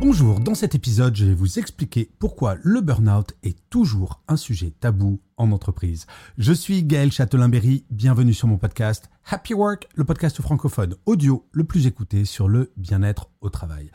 Bonjour, dans cet épisode, je vais vous expliquer pourquoi le burn-out est toujours un sujet tabou en entreprise. Je suis Gaël Châtelain-Berry, bienvenue sur mon podcast Happy Work, le podcast francophone audio le plus écouté sur le bien-être au travail.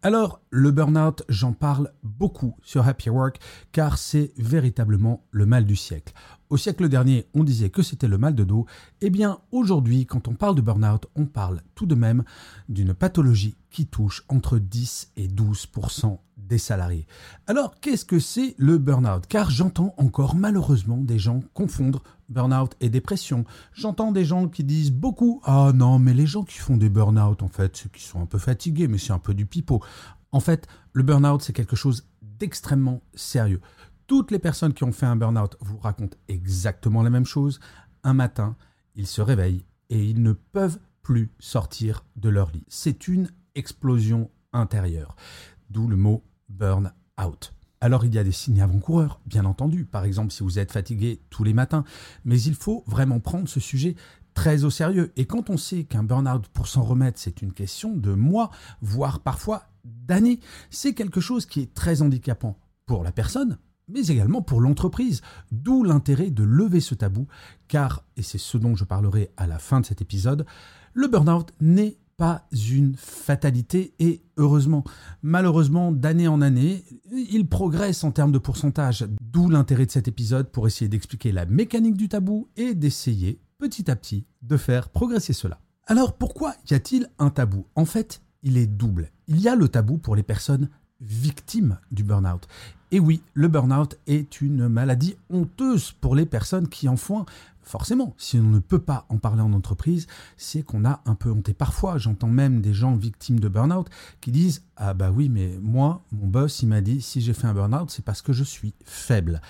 Alors, le burn-out, j'en parle beaucoup sur Happy Work car c'est véritablement le mal du siècle. Au siècle dernier, on disait que c'était le mal de dos. Eh bien, aujourd'hui, quand on parle de burn-out, on parle tout de même d'une pathologie qui touche entre 10 et 12% des salariés. Alors, qu'est-ce que c'est le burn-out? Car j'entends encore malheureusement des gens confondre burn-out et dépression. J'entends des gens qui disent beaucoup Ah non, mais les gens qui font des burn-out, en fait, c'est qui sont un peu fatigués, mais c'est un peu du pipeau. En fait, le burn-out, c'est quelque chose d'extrêmement sérieux. Toutes les personnes qui ont fait un burn-out vous racontent exactement la même chose. Un matin, ils se réveillent et ils ne peuvent plus sortir de leur lit. C'est une explosion intérieure. D'où le mot burn out. Alors il y a des signes avant-coureurs, bien entendu, par exemple si vous êtes fatigué tous les matins, mais il faut vraiment prendre ce sujet très au sérieux. Et quand on sait qu'un burn-out, pour s'en remettre, c'est une question de mois, voire parfois d'années, c'est quelque chose qui est très handicapant pour la personne, mais également pour l'entreprise. D'où l'intérêt de lever ce tabou, car, et c'est ce dont je parlerai à la fin de cet épisode, le burn-out n'est pas une fatalité et heureusement, malheureusement, d'année en année, il progresse en termes de pourcentage, d'où l'intérêt de cet épisode pour essayer d'expliquer la mécanique du tabou et d'essayer petit à petit de faire progresser cela. Alors pourquoi y a-t-il un tabou? En fait, il est double. Il y a le tabou pour les personnes victimes du burn-out. Et oui, le burn-out est une maladie honteuse pour les personnes qui en font forcément, si on ne peut pas en parler en entreprise, c'est qu'on a un peu honté. Parfois, j'entends même des gens victimes de burn-out qui disent Ah bah oui, mais moi, mon boss, il m'a dit si j'ai fait un burn-out, c'est parce que je suis faible.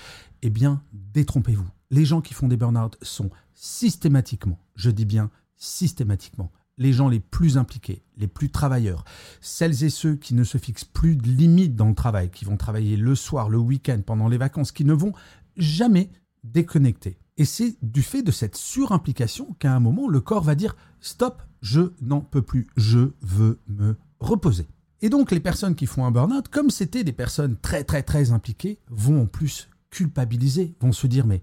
Eh bien, détrompez-vous. Les gens qui font des burn-out sont systématiquement, je dis bien systématiquement, les gens les plus impliqués, les plus travailleurs, celles et ceux qui ne se fixent plus de limites dans le travail, qui vont travailler le soir, le week-end, pendant les vacances, qui ne vont jamais déconnecter. Et c'est du fait de cette surimplication qu'à un moment, le corps va dire Stop, je n'en peux plus, je veux me reposer. Et donc, les personnes qui font un burn-out, comme c'était des personnes très, très, très impliquées, vont en plus culpabiliser, vont se dire Mais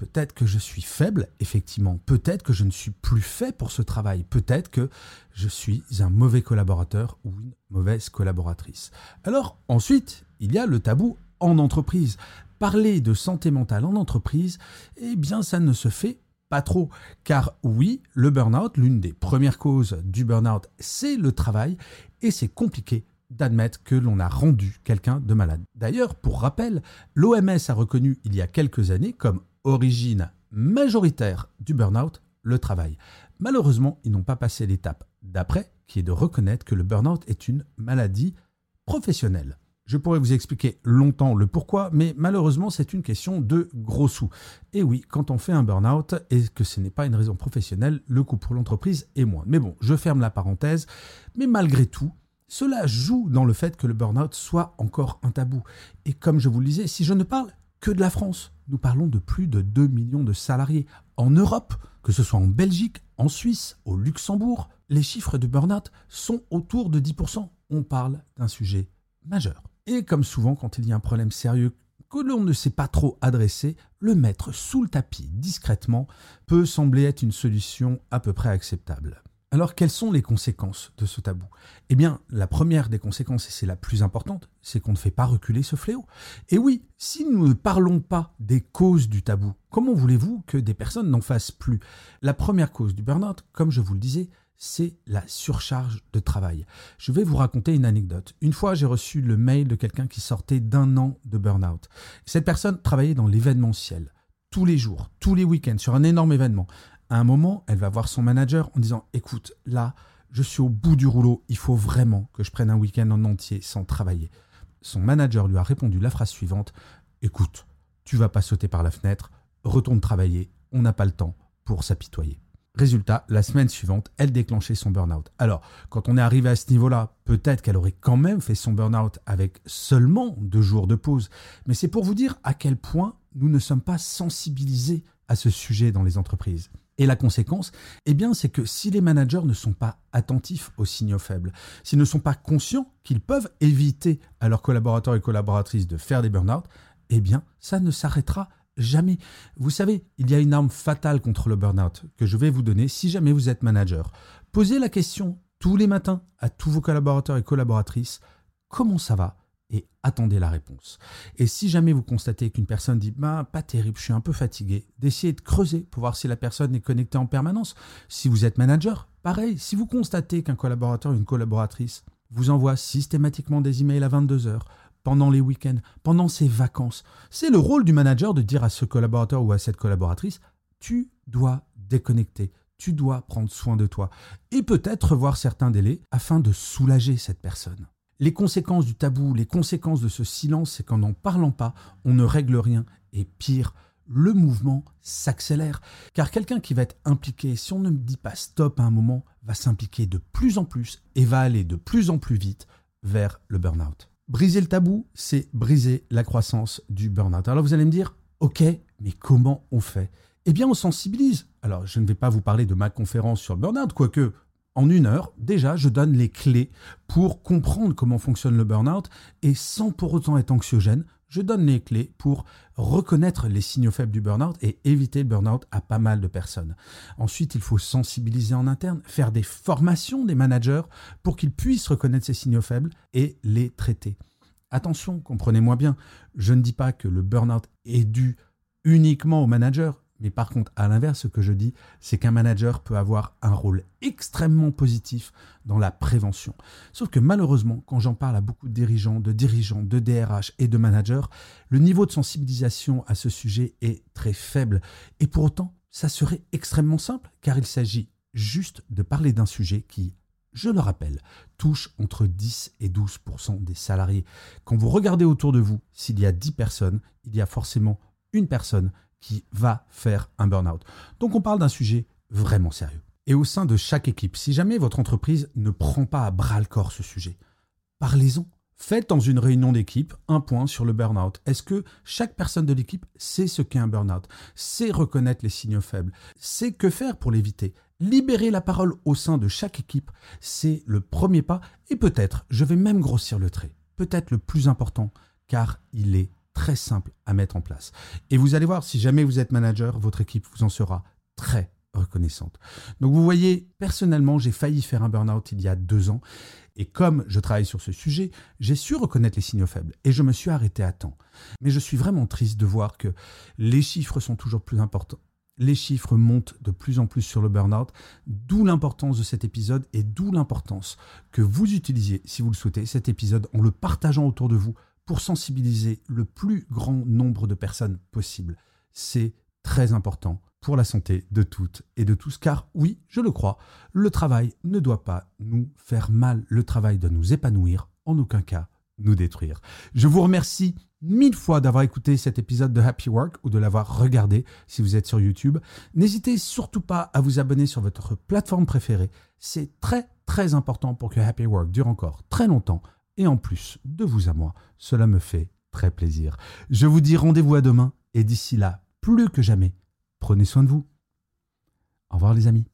peut-être que je suis faible, effectivement, peut-être que je ne suis plus fait pour ce travail, peut-être que je suis un mauvais collaborateur ou une mauvaise collaboratrice. Alors, ensuite, il y a le tabou en entreprise parler de santé mentale en entreprise, eh bien ça ne se fait pas trop. Car oui, le burn-out, l'une des premières causes du burn-out, c'est le travail, et c'est compliqué d'admettre que l'on a rendu quelqu'un de malade. D'ailleurs, pour rappel, l'OMS a reconnu il y a quelques années comme origine majoritaire du burn-out le travail. Malheureusement, ils n'ont pas passé l'étape d'après, qui est de reconnaître que le burn-out est une maladie professionnelle. Je pourrais vous expliquer longtemps le pourquoi, mais malheureusement, c'est une question de gros sous. Et oui, quand on fait un burn-out et que ce n'est pas une raison professionnelle, le coût pour l'entreprise est moins. Mais bon, je ferme la parenthèse. Mais malgré tout, cela joue dans le fait que le burn-out soit encore un tabou. Et comme je vous le disais, si je ne parle que de la France, nous parlons de plus de 2 millions de salariés. En Europe, que ce soit en Belgique, en Suisse, au Luxembourg, les chiffres de burn-out sont autour de 10%. On parle d'un sujet majeur. Et comme souvent quand il y a un problème sérieux que l'on ne sait pas trop adresser, le mettre sous le tapis discrètement peut sembler être une solution à peu près acceptable. Alors quelles sont les conséquences de ce tabou? Eh bien, la première des conséquences, et c'est la plus importante, c'est qu'on ne fait pas reculer ce fléau. Et oui, si nous ne parlons pas des causes du tabou, comment voulez-vous que des personnes n'en fassent plus? La première cause du burn-out, comme je vous le disais, c'est la surcharge de travail. Je vais vous raconter une anecdote. Une fois, j'ai reçu le mail de quelqu'un qui sortait d'un an de burn-out. Cette personne travaillait dans l'événementiel, tous les jours, tous les week-ends, sur un énorme événement. À un moment, elle va voir son manager en disant Écoute, là, je suis au bout du rouleau, il faut vraiment que je prenne un week-end en entier sans travailler. Son manager lui a répondu la phrase suivante Écoute, tu vas pas sauter par la fenêtre, retourne travailler, on n'a pas le temps pour s'apitoyer. Résultat, la semaine suivante, elle déclenchait son burn-out. Alors, quand on est arrivé à ce niveau-là, peut-être qu'elle aurait quand même fait son burn-out avec seulement deux jours de pause. Mais c'est pour vous dire à quel point nous ne sommes pas sensibilisés à ce sujet dans les entreprises. Et la conséquence, eh bien, c'est que si les managers ne sont pas attentifs aux signaux faibles, s'ils ne sont pas conscients qu'ils peuvent éviter à leurs collaborateurs et collaboratrices de faire des burn-out, eh bien, ça ne s'arrêtera Jamais. Vous savez, il y a une arme fatale contre le burn-out que je vais vous donner si jamais vous êtes manager. Posez la question tous les matins à tous vos collaborateurs et collaboratrices comment ça va? Et attendez la réponse. Et si jamais vous constatez qu'une personne dit bah pas terrible, je suis un peu fatigué, d'essayer de creuser pour voir si la personne est connectée en permanence. Si vous êtes manager, pareil, si vous constatez qu'un collaborateur ou une collaboratrice vous envoie systématiquement des emails à 22 heures, pendant les week-ends, pendant ses vacances. C'est le rôle du manager de dire à ce collaborateur ou à cette collaboratrice, tu dois déconnecter, tu dois prendre soin de toi, et peut-être revoir certains délais afin de soulager cette personne. Les conséquences du tabou, les conséquences de ce silence, c'est qu'en n'en parlant pas, on ne règle rien, et pire, le mouvement s'accélère. Car quelqu'un qui va être impliqué, si on ne dit pas stop à un moment, va s'impliquer de plus en plus et va aller de plus en plus vite vers le burn-out. Briser le tabou, c'est briser la croissance du burn-out. Alors vous allez me dire, ok, mais comment on fait? Eh bien, on sensibilise. Alors, je ne vais pas vous parler de ma conférence sur le burn-out, quoique en une heure, déjà, je donne les clés pour comprendre comment fonctionne le burn-out et sans pour autant être anxiogène, je donne les clés pour reconnaître les signaux faibles du burn-out et éviter le burn-out à pas mal de personnes. Ensuite, il faut sensibiliser en interne, faire des formations des managers pour qu'ils puissent reconnaître ces signaux faibles et les traiter. Attention, comprenez-moi bien, je ne dis pas que le burn-out est dû uniquement au manager, mais par contre, à l'inverse, ce que je dis, c'est qu'un manager peut avoir un rôle extrêmement positif dans la prévention. Sauf que malheureusement, quand j'en parle à beaucoup de dirigeants, de dirigeants, de DRH et de managers, le niveau de sensibilisation à ce sujet est très faible. Et pour autant, ça serait extrêmement simple, car il s'agit juste de parler d'un sujet qui, je le rappelle, touche entre 10 et 12% des salariés. Quand vous regardez autour de vous, s'il y a 10 personnes, il y a forcément une personne qui va faire un burn-out. Donc on parle d'un sujet vraiment sérieux. Et au sein de chaque équipe, si jamais votre entreprise ne prend pas à bras le corps ce sujet, parlez-en. Faites dans une réunion d'équipe un point sur le burn-out. Est-ce que chaque personne de l'équipe sait ce qu'est un burn-out, sait reconnaître les signaux faibles, sait que faire pour l'éviter? Libérer la parole au sein de chaque équipe, c'est le premier pas et peut-être, je vais même grossir le trait, peut-être le plus important, car il est très simple à mettre en place. Et vous allez voir, si jamais vous êtes manager, votre équipe vous en sera très reconnaissante. Donc vous voyez, personnellement, j'ai failli faire un burn-out il y a deux ans. Et comme je travaille sur ce sujet, j'ai su reconnaître les signaux faibles et je me suis arrêté à temps. Mais je suis vraiment triste de voir que les chiffres sont toujours plus importants. Les chiffres montent de plus en plus sur le burn-out, d'où l'importance de cet épisode et d'où l'importance que vous utilisiez, si vous le souhaitez, cet épisode en le partageant autour de vous sensibiliser le plus grand nombre de personnes possible. C'est très important pour la santé de toutes et de tous, car oui, je le crois, le travail ne doit pas nous faire mal, le travail doit nous épanouir, en aucun cas nous détruire. Je vous remercie mille fois d'avoir écouté cet épisode de Happy Work ou de l'avoir regardé si vous êtes sur YouTube. N'hésitez surtout pas à vous abonner sur votre plateforme préférée. C'est très très important pour que Happy Work dure encore très longtemps et en plus, de vous à moi, cela me fait très plaisir. Je vous dis rendez-vous à demain et d'ici là, plus que jamais, prenez soin de vous. Au revoir les amis.